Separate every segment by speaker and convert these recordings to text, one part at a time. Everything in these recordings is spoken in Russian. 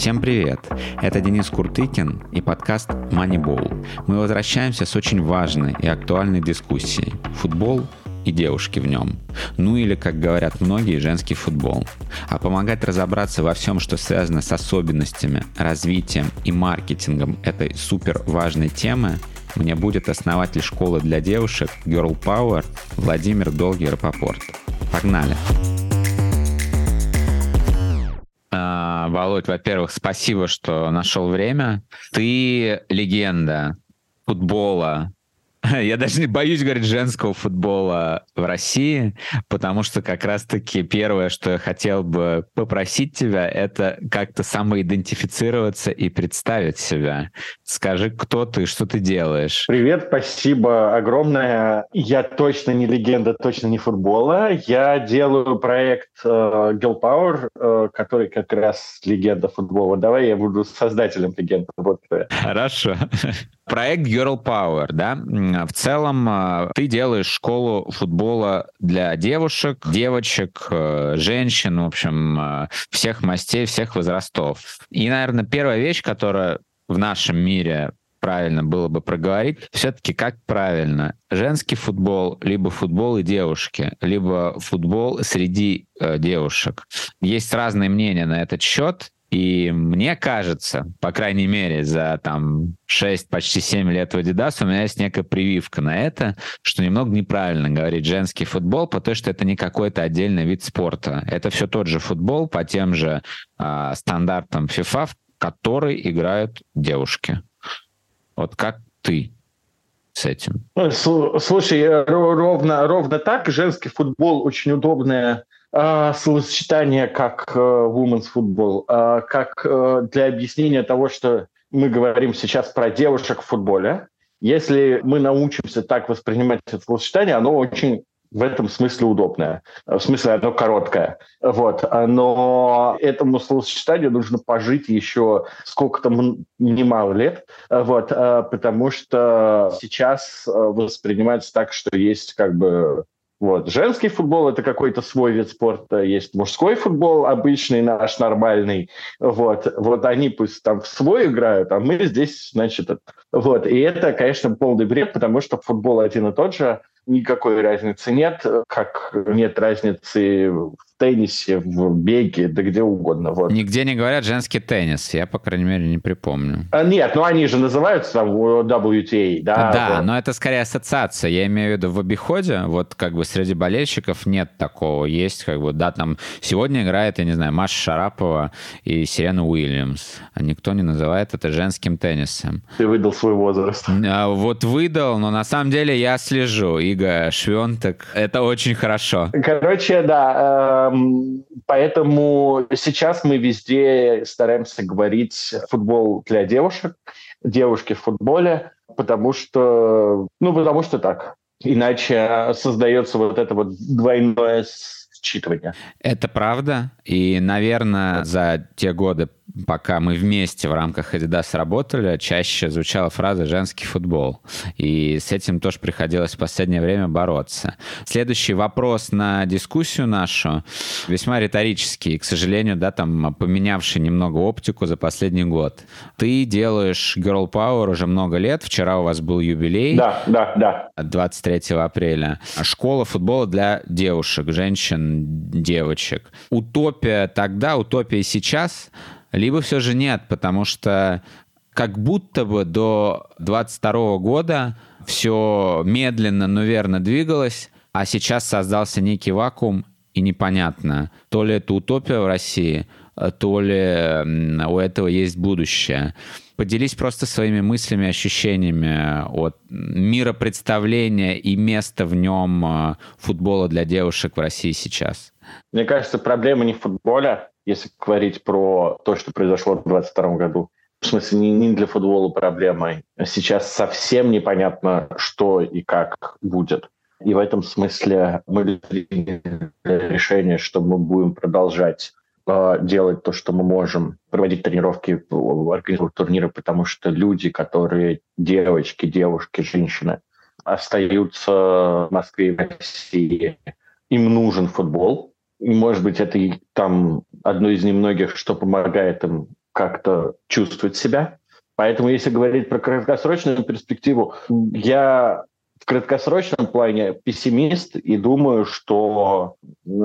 Speaker 1: Всем привет! Это Денис Куртыкин и подкаст Moneyball. Мы возвращаемся с очень важной и актуальной дискуссией. Футбол и девушки в нем. Ну или, как говорят многие, женский футбол. А помогать разобраться во всем, что связано с особенностями, развитием и маркетингом этой супер важной темы, мне будет основатель школы для девушек Girl Power Владимир Долгий Рапопорт. Погнали! Володь, во-первых, спасибо, что нашел время. Ты легенда футбола, Я даже не боюсь говорить женского футбола в России, потому что как раз-таки первое, что я хотел бы попросить тебя, это как-то самоидентифицироваться и представить себя. Скажи, кто ты, что ты делаешь.
Speaker 2: Привет, спасибо огромное. Я точно не легенда, точно не футбола. Я делаю проект э, Girl Power, э, который как раз легенда футбола. Давай я буду создателем легенды. Вот
Speaker 1: Хорошо. Проект Girl Power, да? В целом э, ты делаешь школу футбола для девушек, девочек, э, женщин, в общем, э, всех мастей, всех возрастов. И, наверное, первая вещь, которая в нашем мире правильно было бы проговорить, все-таки как правильно? Женский футбол, либо футбол и девушки, либо футбол среди э, девушек. Есть разные мнения на этот счет. И мне кажется, по крайней мере, за там 6, почти 7 лет в Adidas у меня есть некая прививка на это, что немного неправильно говорить женский футбол, потому что это не какой-то отдельный вид спорта. Это все тот же футбол по тем же э, стандартам FIFA, в который играют девушки. Вот как ты с этим?
Speaker 2: Слушай, ровно, ровно так. Женский футбол очень удобная а, словосочетание как э, women's football, а, как э, для объяснения того, что мы говорим сейчас про девушек в футболе. Если мы научимся так воспринимать это словосочетание, оно очень в этом смысле удобное. В смысле, оно короткое. Вот. Но этому словосочетанию нужно пожить еще сколько-то немало лет. Вот. Потому что сейчас э, воспринимается так, что есть как бы вот. Женский футбол – это какой-то свой вид спорта. Есть мужской футбол, обычный наш, нормальный. Вот. Вот они пусть там в свой играют, а мы здесь, значит, вот. И это, конечно, полный бред, потому что футбол один и тот же. Никакой разницы нет, как нет разницы в теннисе, в беге, да где угодно. Вот.
Speaker 1: Нигде не говорят женский теннис, я, по крайней мере, не припомню.
Speaker 2: А, нет, ну они же называются там WTA, да?
Speaker 1: Да, вот. но это скорее ассоциация, я имею в виду в обиходе, вот как бы среди болельщиков нет такого, есть как бы, да, там сегодня играет, я не знаю, Маша Шарапова и Сирена Уильямс, а никто не называет это женским теннисом.
Speaker 2: Ты выдал свой возраст.
Speaker 1: А, вот выдал, но на самом деле я слежу, Ига Швентек, это очень хорошо.
Speaker 2: Короче, да, Эм, поэтому сейчас мы везде стараемся говорить футбол для девушек, девушки в футболе, потому что, ну, потому что так. Иначе создается вот это вот двойное считывания.
Speaker 1: Это правда. И, наверное, за те годы, пока мы вместе в рамках Adidas работали, чаще звучала фраза «женский футбол». И с этим тоже приходилось в последнее время бороться. Следующий вопрос на дискуссию нашу весьма риторический, к сожалению, да, там поменявший немного оптику за последний год. Ты делаешь Girl Power уже много лет. Вчера у вас был юбилей.
Speaker 2: Да, да, да.
Speaker 1: 23 апреля. Школа футбола для девушек, женщин, девочек. Утопия тогда, утопия сейчас — либо все же нет, потому что как будто бы до 22 года все медленно, но верно двигалось, а сейчас создался некий вакуум, и непонятно, то ли это утопия в России, то ли у этого есть будущее. Поделись просто своими мыслями, ощущениями от мира представления и места в нем э, футбола для девушек в России сейчас.
Speaker 2: Мне кажется, проблема не в футболе, если говорить про то, что произошло в 2022 году. В смысле, не, не для футбола проблемой. Сейчас совсем непонятно, что и как будет. И в этом смысле мы приняли решение, что мы будем продолжать э, делать то, что мы можем, проводить тренировки, организовывать турниры, потому что люди, которые девочки, девушки, женщины, остаются в Москве и в России, им нужен футбол, может быть, это там одно из немногих, что помогает им как-то чувствовать себя. Поэтому, если говорить про краткосрочную перспективу, я в краткосрочном плане пессимист и думаю, что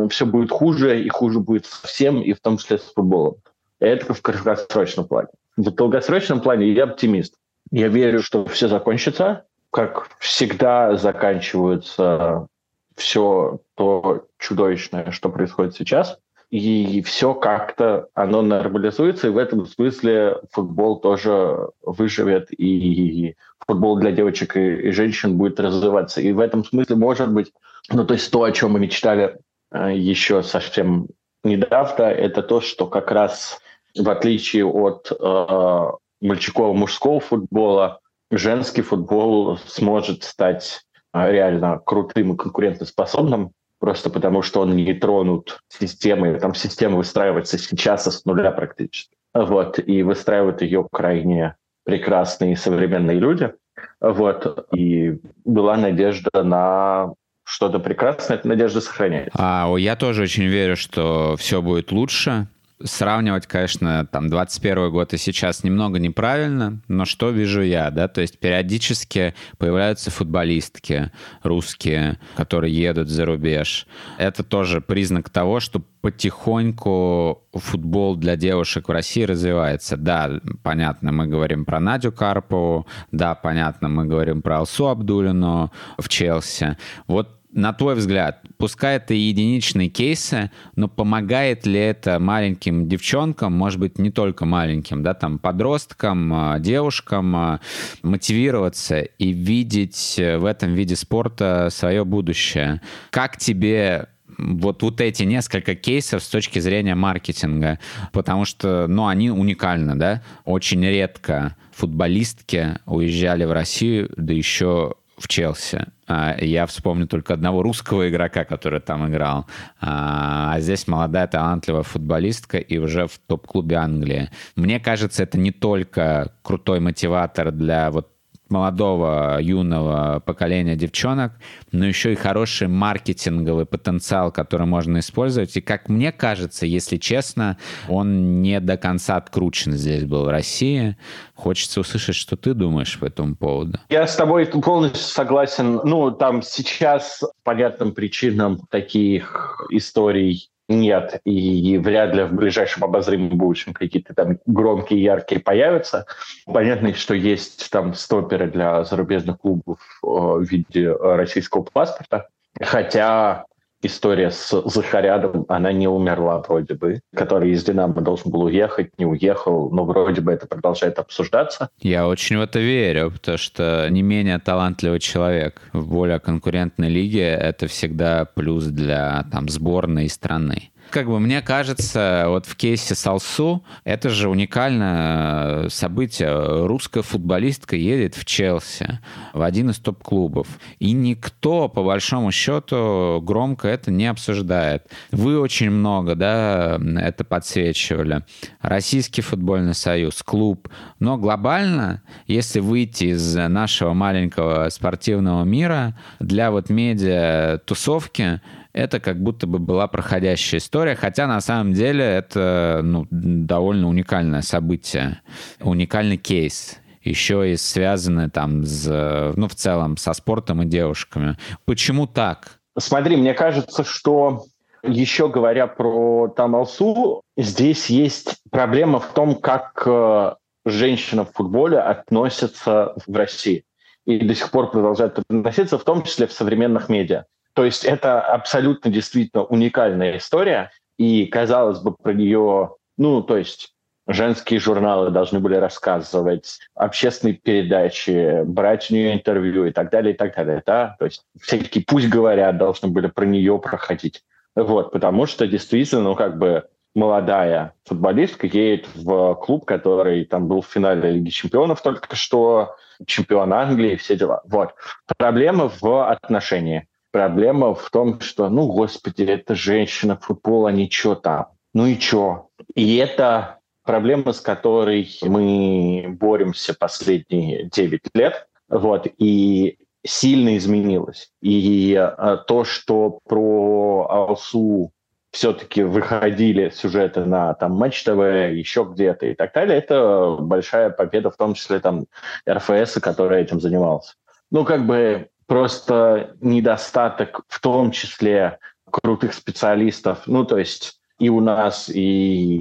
Speaker 2: все будет хуже, и хуже будет всем, и в том числе с футболом. Это в краткосрочном плане. В долгосрочном плане я оптимист. Я верю, что все закончится, как всегда заканчивается все то чудовищное, что происходит сейчас и все как-то оно нормализуется, и в этом смысле футбол тоже выживет, и футбол для девочек и, и женщин будет развиваться. И в этом смысле, может быть, ну то есть то, о чем мы мечтали э, еще совсем недавно, это то, что как раз в отличие от э, мальчикового мужского футбола, женский футбол сможет стать реально крутым и конкурентоспособным просто потому что он не тронут системой. Там система выстраивается сейчас с нуля практически. Вот, и выстраивают ее крайне прекрасные современные люди. Вот, и была надежда на что-то прекрасное, эта надежда сохраняется.
Speaker 1: А, я тоже очень верю, что все будет лучше сравнивать, конечно, там 21 год и сейчас немного неправильно, но что вижу я, да, то есть периодически появляются футболистки русские, которые едут за рубеж. Это тоже признак того, что потихоньку футбол для девушек в России развивается. Да, понятно, мы говорим про Надю Карпову, да, понятно, мы говорим про Алсу Абдулину в Челси. Вот на твой взгляд, пускай это единичные кейсы, но помогает ли это маленьким девчонкам, может быть, не только маленьким, да, там, подросткам, а, девушкам а, мотивироваться и видеть в этом виде спорта свое будущее? Как тебе вот, вот эти несколько кейсов с точки зрения маркетинга, потому что, ну, они уникальны, да, очень редко футболистки уезжали в Россию, да еще в Челси. А, я вспомню только одного русского игрока, который там играл. А, а здесь молодая талантливая футболистка и уже в топ-клубе Англии. Мне кажется, это не только крутой мотиватор для вот молодого, юного поколения девчонок, но еще и хороший маркетинговый потенциал, который можно использовать. И, как мне кажется, если честно, он не до конца откручен здесь был в России. Хочется услышать, что ты думаешь по этому поводу.
Speaker 2: Я с тобой полностью согласен. Ну, там сейчас по понятным причинам таких историй нет, и вряд ли в ближайшем обозримом будущем какие-то там громкие, яркие появятся. Понятно, что есть там стоперы для зарубежных клубов э, в виде российского паспорта, хотя история с Захарядом, она не умерла вроде бы, который из «Динамо» должен был уехать, не уехал, но вроде бы это продолжает обсуждаться.
Speaker 1: Я очень в это верю, потому что не менее талантливый человек в более конкурентной лиге — это всегда плюс для там, сборной страны как бы мне кажется, вот в кейсе Салсу это же уникальное событие. Русская футболистка едет в Челси, в один из топ-клубов. И никто, по большому счету, громко это не обсуждает. Вы очень много, да, это подсвечивали. Российский футбольный союз, клуб. Но глобально, если выйти из нашего маленького спортивного мира, для вот медиа-тусовки это как будто бы была проходящая история, хотя на самом деле это ну, довольно уникальное событие, уникальный кейс еще и связаны там с, ну, в целом со спортом и девушками. Почему так?
Speaker 2: Смотри, мне кажется, что еще говоря про Тамалсу, здесь есть проблема в том, как э, женщина в футболе относится в России. И до сих пор продолжает относиться, в том числе в современных медиа. То есть это абсолютно действительно уникальная история, и, казалось бы, про нее, ну, то есть женские журналы должны были рассказывать, общественные передачи, брать у нее интервью и так далее, и так далее. Да? То есть всякие «пусть говорят» должны были про нее проходить. Вот, потому что действительно, ну, как бы молодая футболистка едет в клуб, который там был в финале Лиги чемпионов только что, чемпион Англии, все дела. Вот. Проблема в отношении. Проблема в том, что, ну, господи, это женщина, футбол, а ничего там. Ну и чё? И это проблема, с которой мы боремся последние 9 лет. Вот, и сильно изменилось. И а, то, что про Алсу все-таки выходили сюжеты на там Матч ТВ, еще где-то и так далее, это большая победа, в том числе там РФС, который этим занимался. Ну, как бы просто недостаток в том числе крутых специалистов, ну, то есть и у нас, и,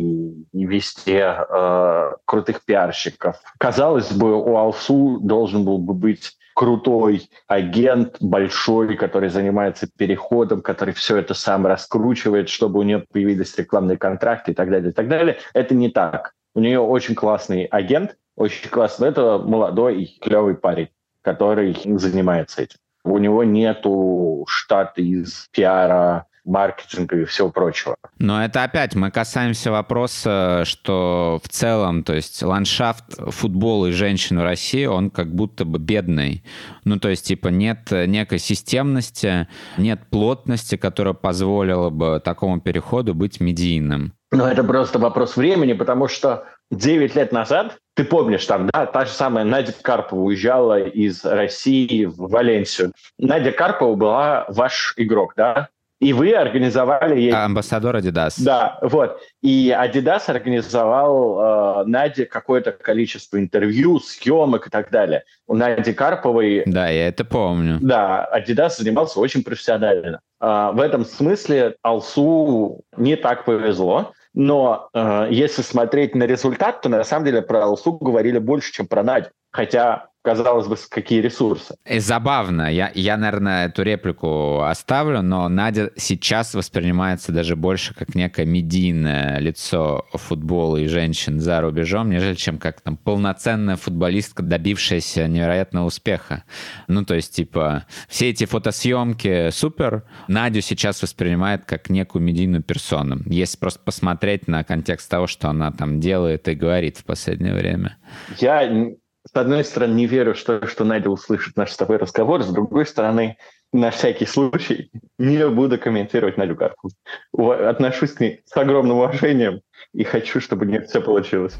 Speaker 2: и везде э, крутых пиарщиков. Казалось бы, у Алсу должен был бы быть крутой агент, большой, который занимается переходом, который все это сам раскручивает, чтобы у нее появились рекламные контракты и так далее, и так далее. Это не так. У нее очень классный агент, очень классный. Это молодой и клевый парень, который занимается этим. У него нету штата из пиара, маркетинга и всего прочего.
Speaker 1: Но это опять мы касаемся вопроса, что в целом, то есть ландшафт футбола и женщин в России, он как будто бы бедный. Ну, то есть, типа, нет некой системности, нет плотности, которая позволила бы такому переходу быть медийным.
Speaker 2: Ну, это просто вопрос времени, потому что 9 лет назад, ты помнишь, там, да, та же самая Надя Карпова уезжала из России в Валенсию. Надя Карпова была ваш игрок, да? И вы организовали ей...
Speaker 1: Амбассадор Adidas.
Speaker 2: Да, вот. И Adidas организовал э, Наде какое-то количество интервью, съемок и так далее. У Нади Карповой...
Speaker 1: Да, я это помню.
Speaker 2: Да, Adidas занимался очень профессионально. Э, в этом смысле Алсу не так повезло. Но э, если смотреть на результат, то на самом деле про Алсу говорили больше, чем про Надю. Хотя казалось бы, какие ресурсы.
Speaker 1: И забавно, я, я, наверное, эту реплику оставлю, но Надя сейчас воспринимается даже больше как некое медийное лицо футбола и женщин за рубежом, нежели чем как там полноценная футболистка, добившаяся невероятного успеха. Ну, то есть, типа, все эти фотосъемки супер, Надю сейчас воспринимает как некую медийную персону. Если просто посмотреть на контекст того, что она там делает и говорит в последнее время.
Speaker 2: Я с одной стороны, не верю, что, что Надя услышит наш с тобой разговор, с другой стороны, на всякий случай не буду комментировать Надю Карпу. Отношусь к ней с огромным уважением и хочу, чтобы у нее все получилось.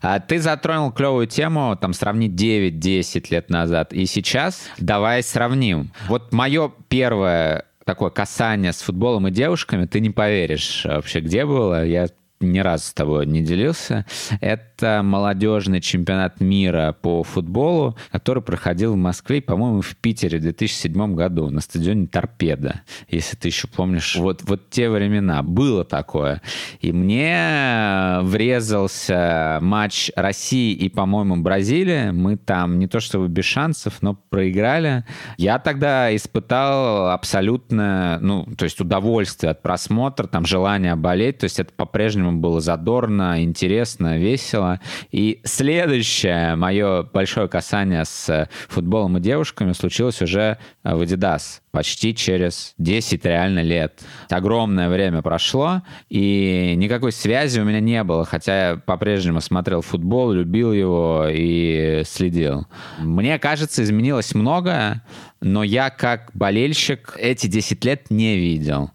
Speaker 1: А ты затронул клевую тему, там, сравнить 9-10 лет назад и сейчас. Давай сравним. Вот мое первое такое касание с футболом и девушками, ты не поверишь вообще, где было. Я ни разу с тобой не делился. Это молодежный чемпионат мира по футболу, который проходил в Москве, по-моему, в Питере в 2007 году на стадионе Торпеда, если ты еще помнишь. Вот, вот те времена. Было такое. И мне врезался матч России и, по-моему, Бразилии. Мы там не то чтобы без шансов, но проиграли. Я тогда испытал абсолютно, ну, то есть удовольствие от просмотра, там, желание болеть. То есть это по-прежнему по-прежнему было задорно, интересно, весело. И следующее мое большое касание с футболом и девушками случилось уже в Adidas почти через 10 реально лет. Огромное время прошло, и никакой связи у меня не было, хотя я по-прежнему смотрел футбол, любил его и следил. Мне кажется, изменилось многое, но я как болельщик эти 10 лет не видел.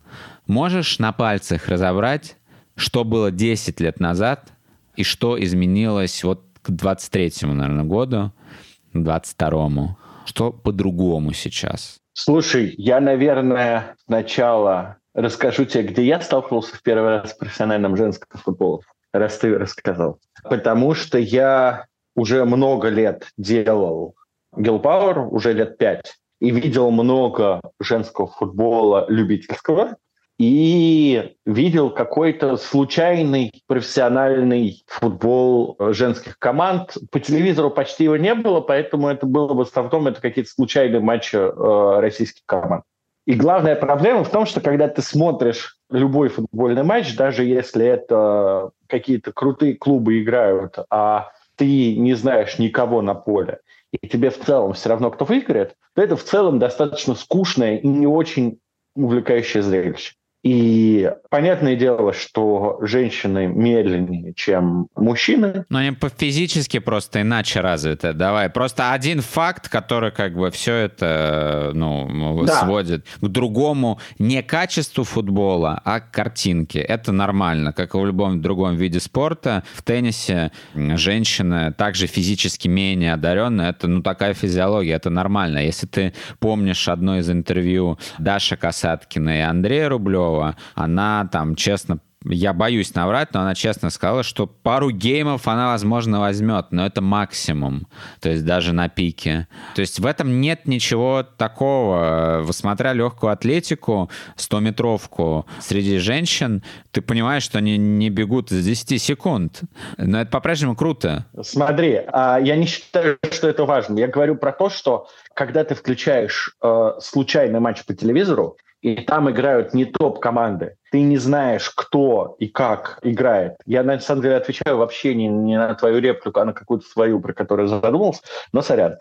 Speaker 1: Можешь на пальцах разобрать, что было 10 лет назад и что изменилось вот к 23-му, наверное, году, 22-му. Что по-другому сейчас?
Speaker 2: Слушай, я, наверное, сначала расскажу тебе, где я столкнулся в первый раз с профессиональным женским футболом, раз ты рассказал. Потому что я уже много лет делал Гилпауэр, уже лет пять, и видел много женского футбола любительского, и видел какой-то случайный профессиональный футбол женских команд. По телевизору почти его не было, поэтому это было в основном это какие-то случайные матчи э, российских команд. И главная проблема в том, что когда ты смотришь любой футбольный матч, даже если это какие-то крутые клубы играют, а ты не знаешь никого на поле, и тебе в целом все равно, кто выиграет, то это в целом достаточно скучное и не очень увлекающее зрелище. И понятное дело, что женщины медленнее, чем мужчины.
Speaker 1: Но они физически просто иначе развиты. Давай, просто один факт, который как бы все это ну, да. сводит к другому не качеству футбола, а к картинке. Это нормально, как и в любом другом виде спорта. В теннисе женщины также физически менее одаренные. Это ну такая физиология, это нормально. Если ты помнишь одно из интервью Даши Касаткина и Андрея Рублева, Пескова, она там честно я боюсь наврать, но она честно сказала, что пару геймов она, возможно, возьмет, но это максимум, то есть даже на пике. То есть в этом нет ничего такого. Смотря легкую атлетику, 100-метровку среди женщин, ты понимаешь, что они не бегут за 10 секунд. Но это по-прежнему круто.
Speaker 2: Смотри, а, я не считаю, что это важно. Я говорю про то, что когда ты включаешь э, случайный матч по телевизору, и там играют не топ-команды. Ты не знаешь, кто и как играет. Я, на самом деле, отвечаю вообще не, не на твою реплику, а на какую-то свою, про которую задумался, но сорян.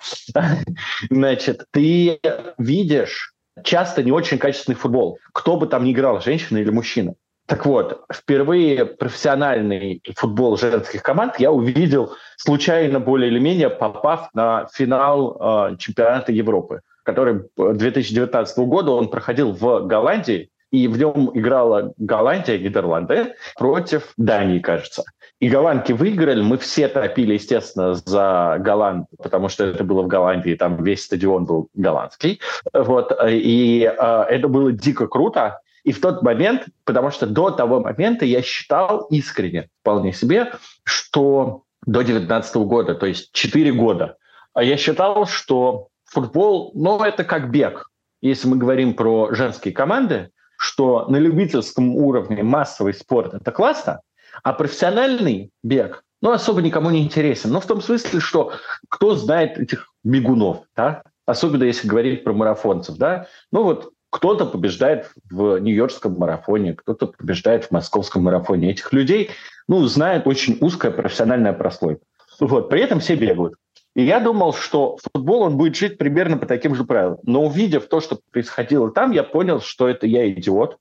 Speaker 2: Значит, ты видишь часто не очень качественный футбол. Кто бы там ни играл, женщина или мужчина. Так вот, впервые профессиональный футбол женских команд я увидел случайно более или менее, попав на финал э, чемпионата Европы который 2019 года он проходил в Голландии, и в нем играла Голландия, Нидерланды против Дании, кажется. И голландки выиграли, мы все топили, естественно, за Голланд, потому что это было в Голландии, там весь стадион был голландский. Вот, и э, это было дико круто. И в тот момент, потому что до того момента я считал искренне, вполне себе, что до 2019 года, то есть 4 года, я считал, что футбол, ну, это как бег. Если мы говорим про женские команды, что на любительском уровне массовый спорт – это классно, а профессиональный бег, ну, особо никому не интересен. Но ну, в том смысле, что кто знает этих бегунов, да? Особенно если говорить про марафонцев, да? Ну, вот кто-то побеждает в Нью-Йоркском марафоне, кто-то побеждает в Московском марафоне. Этих людей, ну, знает очень узкая профессиональная прослойка. Вот, при этом все бегают. И я думал, что футбол, он будет жить примерно по таким же правилам. Но увидев то, что происходило там, я понял, что это я идиот,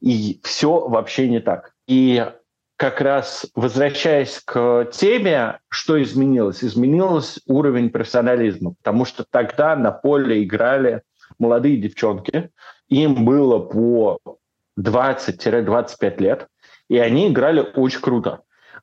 Speaker 2: и все вообще не так. И как раз возвращаясь к теме, что изменилось? Изменилось уровень профессионализма, потому что тогда на поле играли молодые девчонки, им было по 20-25 лет, и они играли очень круто.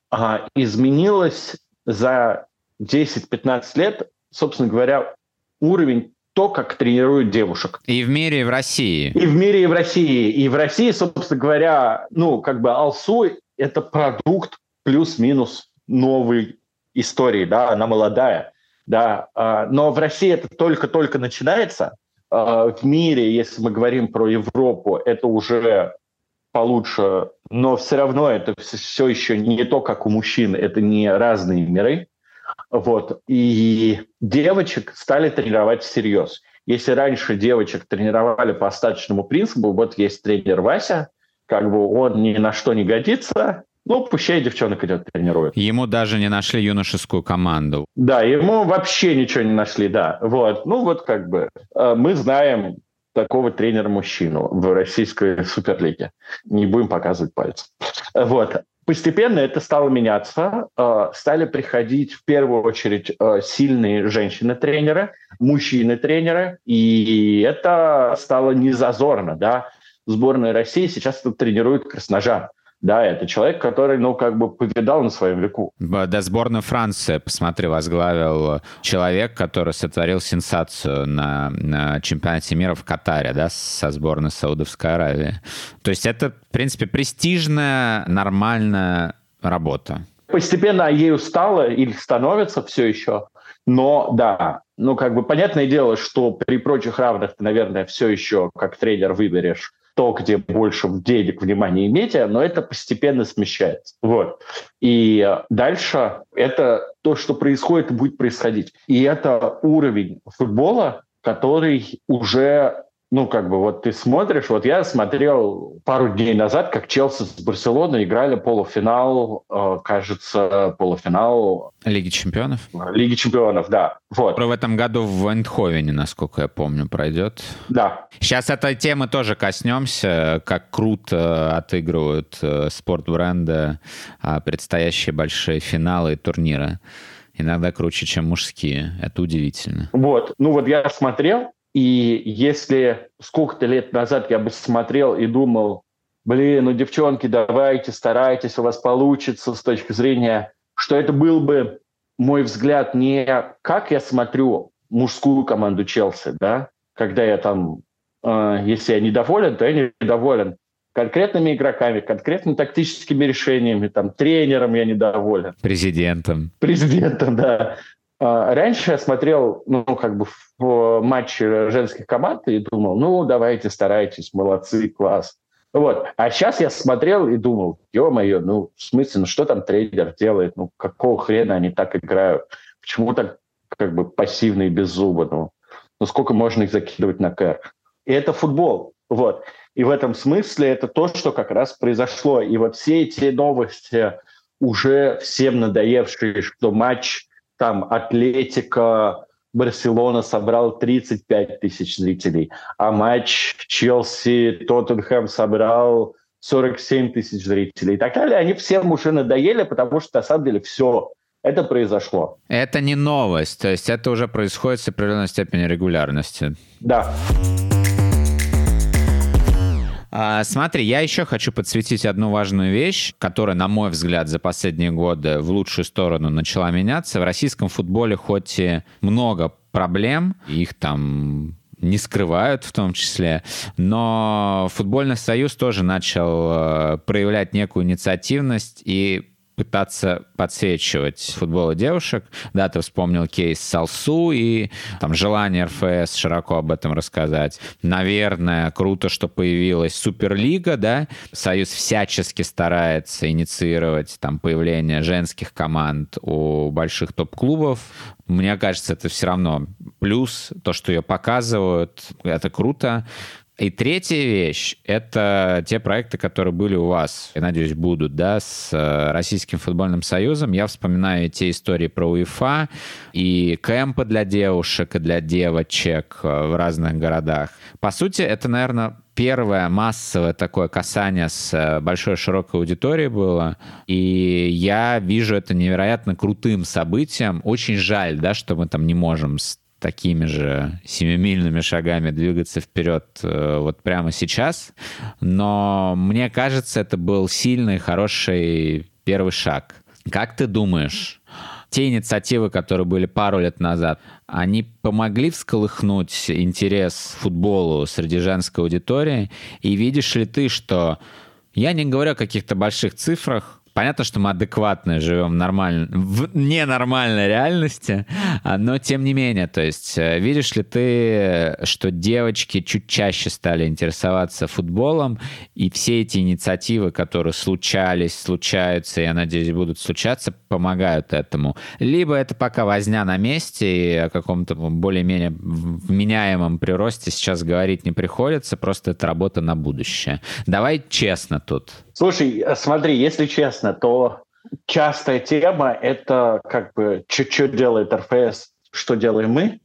Speaker 2: А изменилось за 10-15 лет, собственно говоря, уровень то, как тренируют девушек.
Speaker 1: И в мире, и в России.
Speaker 2: И в мире, и в России. И в России, собственно говоря, ну, как бы Алсу – это продукт плюс-минус новой истории, да, она молодая, да, а, но в России это только-только начинается. А, в мире, если мы говорим про Европу, это уже получше, но все равно это все еще не то, как у мужчин, это не разные миры. Вот. И девочек стали тренировать всерьез. Если раньше девочек тренировали по остаточному принципу, вот есть тренер Вася, как бы он ни на что не годится, ну, пущай девчонок идет тренирует.
Speaker 1: Ему даже не нашли юношескую команду.
Speaker 2: Да, ему вообще ничего не нашли, да. Вот. Ну, вот как бы э, мы знаем такого тренера-мужчину в российской суперлиге. Не будем показывать пальцем. Вот. Постепенно это стало меняться. Э, стали приходить в первую очередь э, сильные женщины-тренеры, мужчины-тренеры, и это стало незазорно. Да? Сборная России сейчас тренирует Красножан. Да, это человек, который, ну, как бы повидал на своем веку.
Speaker 1: Да, сборную Франции, посмотри, возглавил человек, который сотворил сенсацию на, на чемпионате мира в Катаре, да, со сборной Саудовской Аравии. То есть это, в принципе, престижная, нормальная работа.
Speaker 2: Постепенно ею стало или становится все еще, но да, ну, как бы понятное дело, что при прочих равных ты, наверное, все еще как тренер выберешь то, где больше денег, внимания и медиа, но это постепенно смещается. Вот. И дальше это то, что происходит будет происходить. И это уровень футбола, который уже ну, как бы, вот ты смотришь, вот я смотрел пару дней назад, как Челси с Барселоной играли полуфинал, э, кажется, полуфинал...
Speaker 1: Лиги чемпионов?
Speaker 2: Лиги чемпионов, да. Вот.
Speaker 1: Про в этом году в Эндховене, насколько я помню, пройдет.
Speaker 2: Да.
Speaker 1: Сейчас этой темы тоже коснемся, как круто отыгрывают э, спортбренды а, предстоящие большие финалы и турниры. Иногда круче, чем мужские. Это удивительно.
Speaker 2: Вот. Ну вот я смотрел, и если сколько-то лет назад я бы смотрел и думал, блин, ну, девчонки, давайте, старайтесь, у вас получится с точки зрения, что это был бы мой взгляд не как я смотрю мужскую команду Челси, да, когда я там, э, если я недоволен, то я недоволен конкретными игроками, конкретными тактическими решениями, там, тренером я недоволен.
Speaker 1: Президентом.
Speaker 2: Президентом, да. А, раньше я смотрел, ну, как бы в матчи женских команд и думал, ну, давайте, старайтесь, молодцы, класс. Вот. А сейчас я смотрел и думал, ё-моё, ну, в смысле, ну, что там трейдер делает? Ну, какого хрена они так играют? Почему так, как бы, пассивные без зуба? Ну, ну сколько можно их закидывать на кэр? И это футбол. Вот. И в этом смысле это то, что как раз произошло. И вот все эти новости, уже всем надоевшие, что матч там Атлетика, Барселона собрал 35 тысяч зрителей, а матч Челси, Тоттенхэм собрал 47 тысяч зрителей и так далее, они всем уже надоели, потому что на самом деле все, это произошло.
Speaker 1: Это не новость, то есть это уже происходит с определенной степенью регулярности.
Speaker 2: Да.
Speaker 1: А, смотри, я еще хочу подсветить одну важную вещь, которая, на мой взгляд, за последние годы в лучшую сторону начала меняться. В российском футболе хоть и много проблем, их там не скрывают в том числе, но футбольный союз тоже начал э, проявлять некую инициативность и пытаться подсвечивать футбол девушек. Да, ты вспомнил кейс Салсу и там желание РФС широко об этом рассказать. Наверное, круто, что появилась Суперлига, да. Союз всячески старается инициировать там появление женских команд у больших топ-клубов. Мне кажется, это все равно плюс. То, что ее показывают, это круто. И третья вещь — это те проекты, которые были у вас, я надеюсь, будут, да, с э, Российским футбольным союзом. Я вспоминаю те истории про УЕФА и кемпы для девушек и для девочек э, в разных городах. По сути, это, наверное, первое массовое такое касание с э, большой широкой аудиторией было, и я вижу это невероятно крутым событием. Очень жаль, да, что мы там не можем такими же семимильными шагами двигаться вперед э, вот прямо сейчас. Но мне кажется, это был сильный, хороший первый шаг. Как ты думаешь, те инициативы, которые были пару лет назад, они помогли всколыхнуть интерес к футболу среди женской аудитории? И видишь ли ты, что я не говорю о каких-то больших цифрах, Понятно, что мы адекватно живем в, нормаль... в ненормальной реальности, а, но тем не менее, то есть э, видишь ли ты, что девочки чуть чаще стали интересоваться футболом, и все эти инициативы, которые случались, случаются, я надеюсь, будут случаться, помогают этому. Либо это пока возня на месте, и о каком-то более-менее вменяемом приросте сейчас говорить не приходится, просто это работа на будущее. Давай честно тут.
Speaker 2: Слушай, смотри, если честно, то частая тема — это как бы что делает РФС, что делаем мы.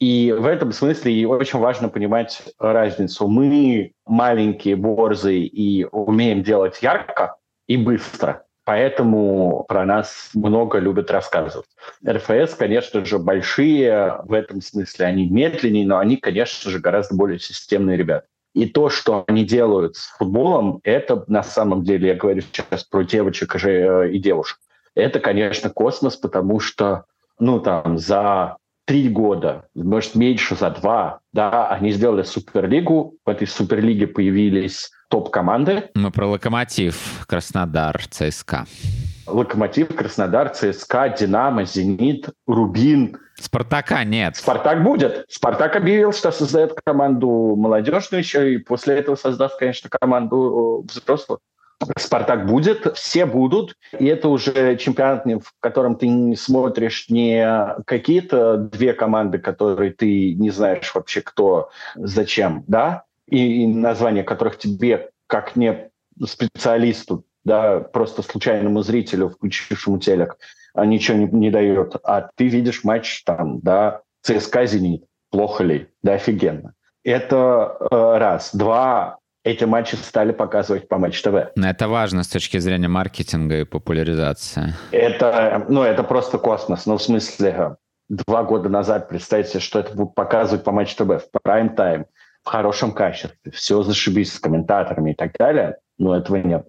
Speaker 2: И в этом смысле очень важно понимать разницу. Мы маленькие, борзые и умеем делать ярко и быстро. Поэтому про нас много любят рассказывать. РФС, конечно же, большие в этом смысле. Они медленнее, но они, конечно же, гораздо более системные ребята. И то, что они делают с футболом, это на самом деле, я говорю сейчас про девочек э, и девушек, это, конечно, космос, потому что, ну, там, за три года, может, меньше, за два, да, они сделали Суперлигу, в этой Суперлиге появились топ-команды.
Speaker 1: Мы про Локомотив, Краснодар, ЦСКА.
Speaker 2: Локомотив, Краснодар, ЦСКА, Динамо, Зенит, Рубин.
Speaker 1: Спартака нет.
Speaker 2: Спартак будет. Спартак объявил, что создает команду молодежную еще, и после этого создаст, конечно, команду взрослых. Спартак будет, все будут, и это уже чемпионат, в котором ты не смотришь не какие-то две команды, которые ты не знаешь вообще кто, зачем, да, и, и названия которых тебе, как не специалисту, да, просто случайному зрителю, включившему телек, ничего не, не дает. А ты видишь матч там, да, ЦСКА «Зенит». Плохо ли? Да офигенно. Это э, раз. Два, эти матчи стали показывать по Матч ТВ.
Speaker 1: Это важно с точки зрения маркетинга и популяризации.
Speaker 2: Это, ну, это просто космос. Ну, в смысле, два года назад, представьте, что это будут показывать по Матч ТВ в прайм-тайм, в хорошем качестве, все зашибись с комментаторами и так далее. Но этого нет.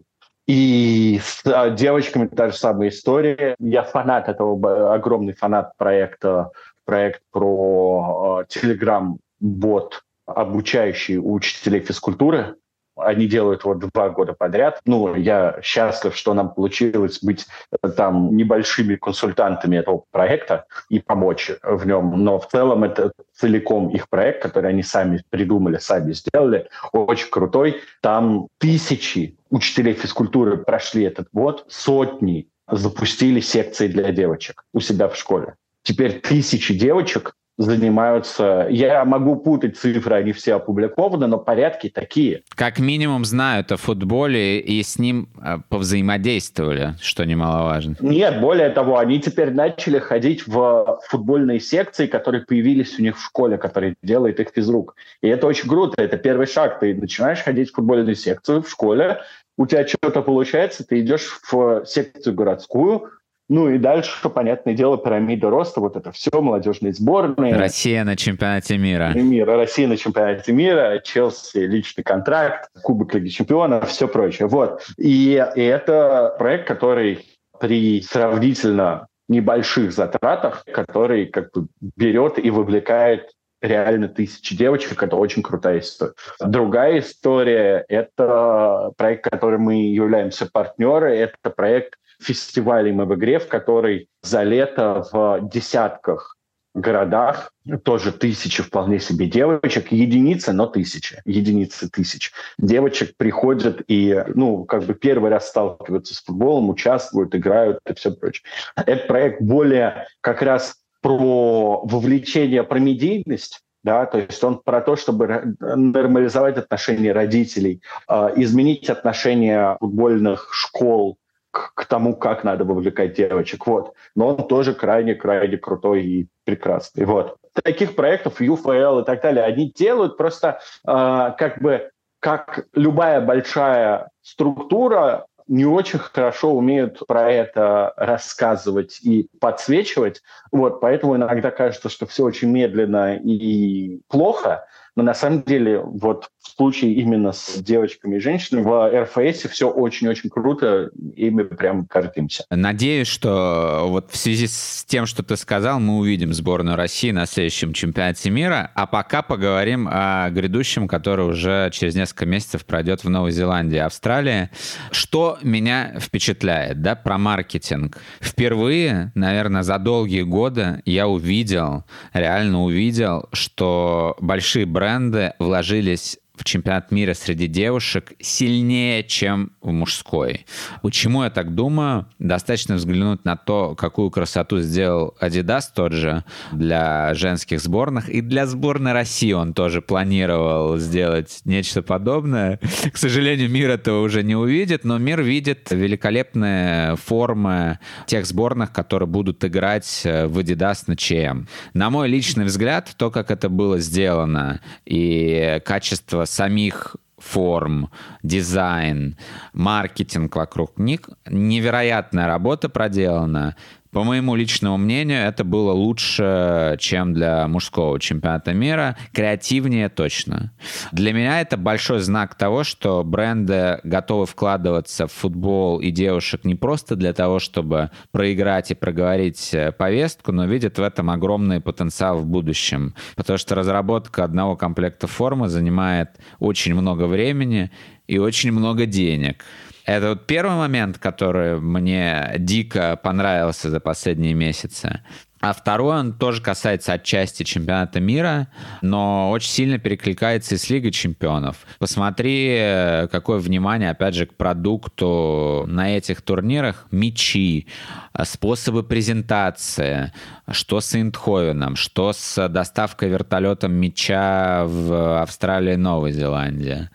Speaker 2: И с а, девочками та же самая история. Я фанат этого, огромный фанат проекта, проект про Telegram-бот, а, обучающий учителей физкультуры. Они делают его два года подряд. Ну, я счастлив, что нам получилось быть э, там небольшими консультантами этого проекта и помочь в нем. Но в целом это целиком их проект, который они сами придумали, сами сделали, очень крутой. Там тысячи учителей физкультуры прошли этот год, сотни запустили секции для девочек у себя в школе. Теперь тысячи девочек занимаются. Я могу путать цифры, они все опубликованы, но порядки такие.
Speaker 1: Как минимум знают о футболе и с ним э, повзаимодействовали, что немаловажно.
Speaker 2: Нет, более того, они теперь начали ходить в футбольные секции, которые появились у них в школе, которые делает их физрук. И это очень круто, это первый шаг. Ты начинаешь ходить в футбольную секцию в школе, у тебя что-то получается, ты идешь в секцию городскую, ну и дальше, понятное дело, пирамида роста, вот это все, молодежные сборные.
Speaker 1: Россия на чемпионате мира.
Speaker 2: Мира, Россия на чемпионате мира, Челси, личный контракт, Кубок Лиги Чемпионов, все прочее. Вот. И, и это проект, который при сравнительно небольших затратах, который как бы берет и вовлекает реально тысячи девочек. Это очень крутая история. Другая история — это проект, который мы являемся партнеры. Это проект фестивалей в игре, в который за лето в десятках городах тоже тысячи вполне себе девочек, единицы, но тысячи, единицы тысяч. Девочек приходят и, ну, как бы первый раз сталкиваются с футболом, участвуют, играют и все прочее. Этот проект более как раз про вовлечение, про медийность, да, то есть он про то, чтобы нормализовать отношения родителей, а, изменить отношения футбольных школ к, к тому, как надо вовлекать девочек. Вот. Но он тоже крайне-крайне крутой и прекрасный. Вот. Таких проектов UFL и так далее, они делают просто э, как бы как любая большая структура, не очень хорошо умеют про это рассказывать и подсвечивать. Вот, поэтому иногда кажется, что все очень медленно и плохо. Но на самом деле, вот в случае именно с девочками и женщинами в РФС все очень-очень круто, и мы прям гордимся.
Speaker 1: Надеюсь, что вот в связи с тем, что ты сказал, мы увидим сборную России на следующем чемпионате мира, а пока поговорим о грядущем, который уже через несколько месяцев пройдет в Новой Зеландии Австралии. Что меня впечатляет, да, про маркетинг. Впервые, наверное, за долгие годы я увидел, реально увидел, что большие бренды бренды вложились в чемпионат мира среди девушек сильнее, чем в мужской. Почему я так думаю? Достаточно взглянуть на то, какую красоту сделал Adidas тот же для женских сборных. И для сборной России он тоже планировал сделать нечто подобное. К сожалению, мир этого уже не увидит, но мир видит великолепные формы тех сборных, которые будут играть в Adidas на ЧМ. На мой личный взгляд, то, как это было сделано, и качество самих форм, дизайн, маркетинг вокруг них. Невероятная работа проделана. По моему личному мнению, это было лучше, чем для мужского чемпионата мира. Креативнее точно. Для меня это большой знак того, что бренды готовы вкладываться в футбол и девушек не просто для того, чтобы проиграть и проговорить э, повестку, но видят в этом огромный потенциал в будущем. Потому что разработка одного комплекта формы занимает очень много времени и очень много денег. Это вот первый момент, который мне дико понравился за последние месяцы. А второй, он тоже касается отчасти чемпионата мира, но очень сильно перекликается и с Лигой чемпионов. Посмотри, какое внимание, опять же, к продукту на этих турнирах. Мячи, э, способы презентации, что с Индховеном, что с доставкой вертолетом мяча в Австралии и Новой Зеландии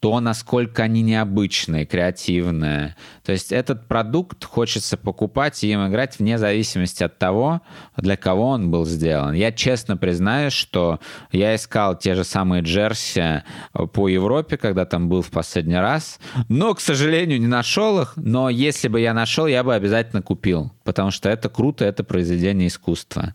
Speaker 1: то, насколько они необычные, креативные. То есть этот продукт хочется покупать и им играть вне зависимости от того, для кого он был сделан. Я честно признаюсь, что я искал те же самые джерси по Европе, когда там был в последний раз, но, к сожалению, не нашел их. Но если бы я нашел, я бы обязательно купил, потому что это круто, это произведение искусства.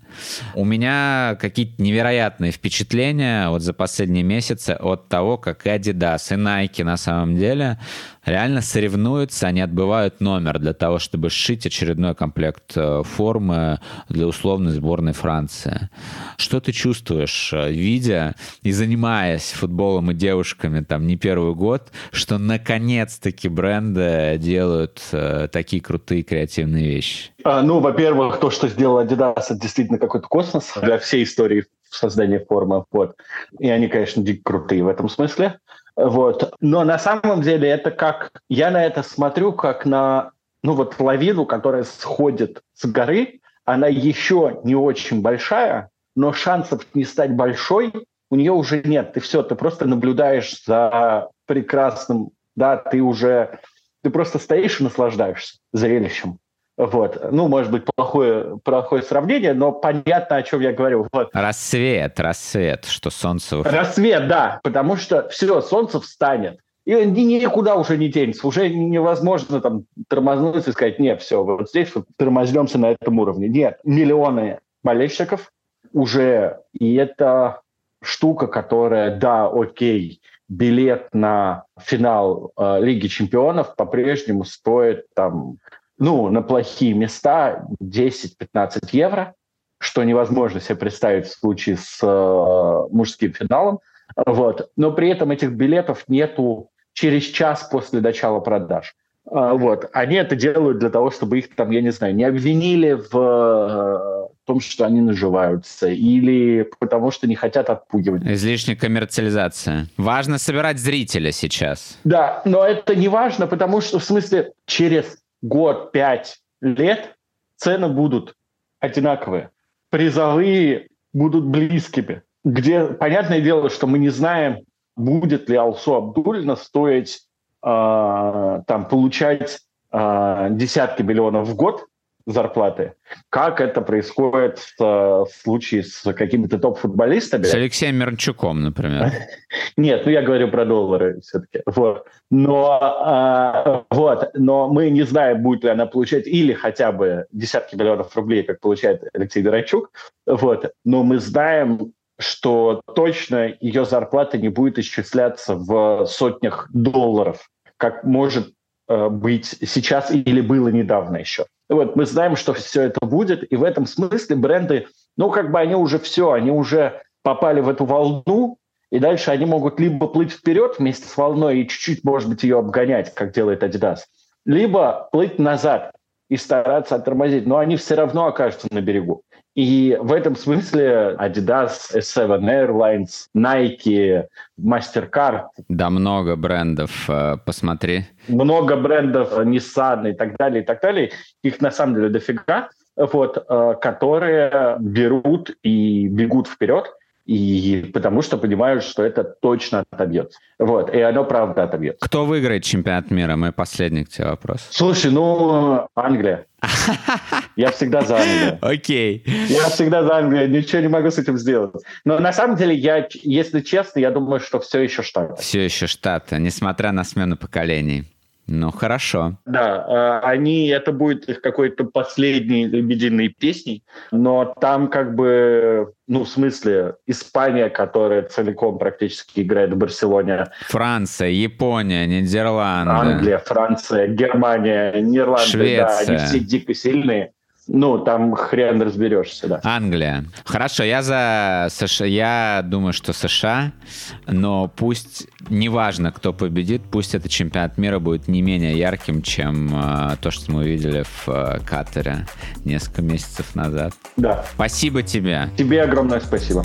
Speaker 1: У меня какие-то невероятные впечатления вот за последние месяцы от того, как Adidas и Nike на самом деле реально соревнуются, они отбывают номер для того, чтобы сшить очередной комплект э, формы для условной сборной Франции. Что ты чувствуешь, э, видя и занимаясь футболом и девушками там не первый год, что наконец-таки бренды делают э, такие крутые креативные вещи?
Speaker 2: А, ну, во-первых, то, что сделал Adidas, это действительно какой-то космос для всей истории создания формы. Вот. И они, конечно, дико крутые в этом смысле. Вот. Но на самом деле это как... Я на это смотрю как на ну вот лавину, которая сходит с горы. Она еще не очень большая, но шансов не стать большой у нее уже нет. Ты все, ты просто наблюдаешь за прекрасным, да, ты уже, ты просто стоишь и наслаждаешься зрелищем. Вот. Ну, может быть, плохое, плохое сравнение, но понятно, о чем я говорю. Вот.
Speaker 1: Рассвет, рассвет, что солнце...
Speaker 2: Рассвет, да, потому что все, солнце встанет. И никуда уже не денется. Уже невозможно там тормознуться и сказать, нет, все, вот здесь вот тормознемся на этом уровне. Нет, миллионы болельщиков уже, и это штука, которая, да, окей, билет на финал э, Лиги чемпионов по-прежнему стоит там ну, на плохие места 10-15 евро, что невозможно себе представить в случае с э, мужским финалом. Вот. Но при этом этих билетов нету через час после начала продаж. Э, вот. Они это делают для того, чтобы их там, я не знаю, не обвинили в э, том, что они наживаются, или потому что не хотят отпугивать.
Speaker 1: Излишняя коммерциализация. Важно собирать зрителя сейчас.
Speaker 2: Да, но это не важно, потому что, в смысле, через год, пять лет цены будут одинаковые. Призовые будут близкими. Где, понятное дело, что мы не знаем, будет ли Алсу Абдульна стоить, э, там, получать э, десятки миллионов в год, зарплаты. Как это происходит в, в случае с какими-то топ-футболистами?
Speaker 1: С Алексеем Мирончуком, например.
Speaker 2: Нет, ну я говорю про доллары все-таки. Вот. Но, а, вот, но мы не знаем, будет ли она получать или хотя бы десятки миллионов рублей, как получает Алексей Мирончук. Вот. Но мы знаем, что точно ее зарплата не будет исчисляться в сотнях долларов, как может э, быть сейчас или было недавно еще. Вот, мы знаем, что все это будет, и в этом смысле бренды, ну, как бы они уже все, они уже попали в эту волну, и дальше они могут либо плыть вперед вместе с волной и чуть-чуть, может быть, ее обгонять, как делает Adidas, либо плыть назад и стараться оттормозить, но они все равно окажутся на берегу. И в этом смысле Adidas, S7 Airlines, Nike, MasterCard.
Speaker 1: Да, много брендов, э, посмотри.
Speaker 2: Много брендов, Nissan и так далее, и так далее. Их на самом деле дофига, вот, э, которые берут и бегут вперед и потому что понимают, что это точно отобьется. Вот, и оно правда отобьется.
Speaker 1: Кто выиграет чемпионат мира? Мой последний к тебе вопрос.
Speaker 2: Слушай, ну, Англия. Я всегда за Англию.
Speaker 1: Окей.
Speaker 2: Okay. Я всегда за Англию, ничего не могу с этим сделать. Но на самом деле, я, если честно, я думаю, что все еще Штаты.
Speaker 1: Все еще Штаты, несмотря на смену поколений. Ну, хорошо.
Speaker 2: Да, а, они, это будет их какой-то последней лебединой песней, но там как бы, ну, в смысле, Испания, которая целиком практически играет в Барселоне.
Speaker 1: Франция, Япония, Нидерланды.
Speaker 2: Англия, Франция, Германия, Нидерланды, Швеция. да, они все дико сильные. Ну, там хрен разберешься, да.
Speaker 1: Англия. Хорошо, я за США. Я думаю, что США, но пусть, неважно, кто победит, пусть этот чемпионат мира будет не менее ярким, чем э, то, что мы увидели в э, Катаре несколько месяцев назад.
Speaker 2: Да.
Speaker 1: Спасибо тебе.
Speaker 2: Тебе огромное спасибо.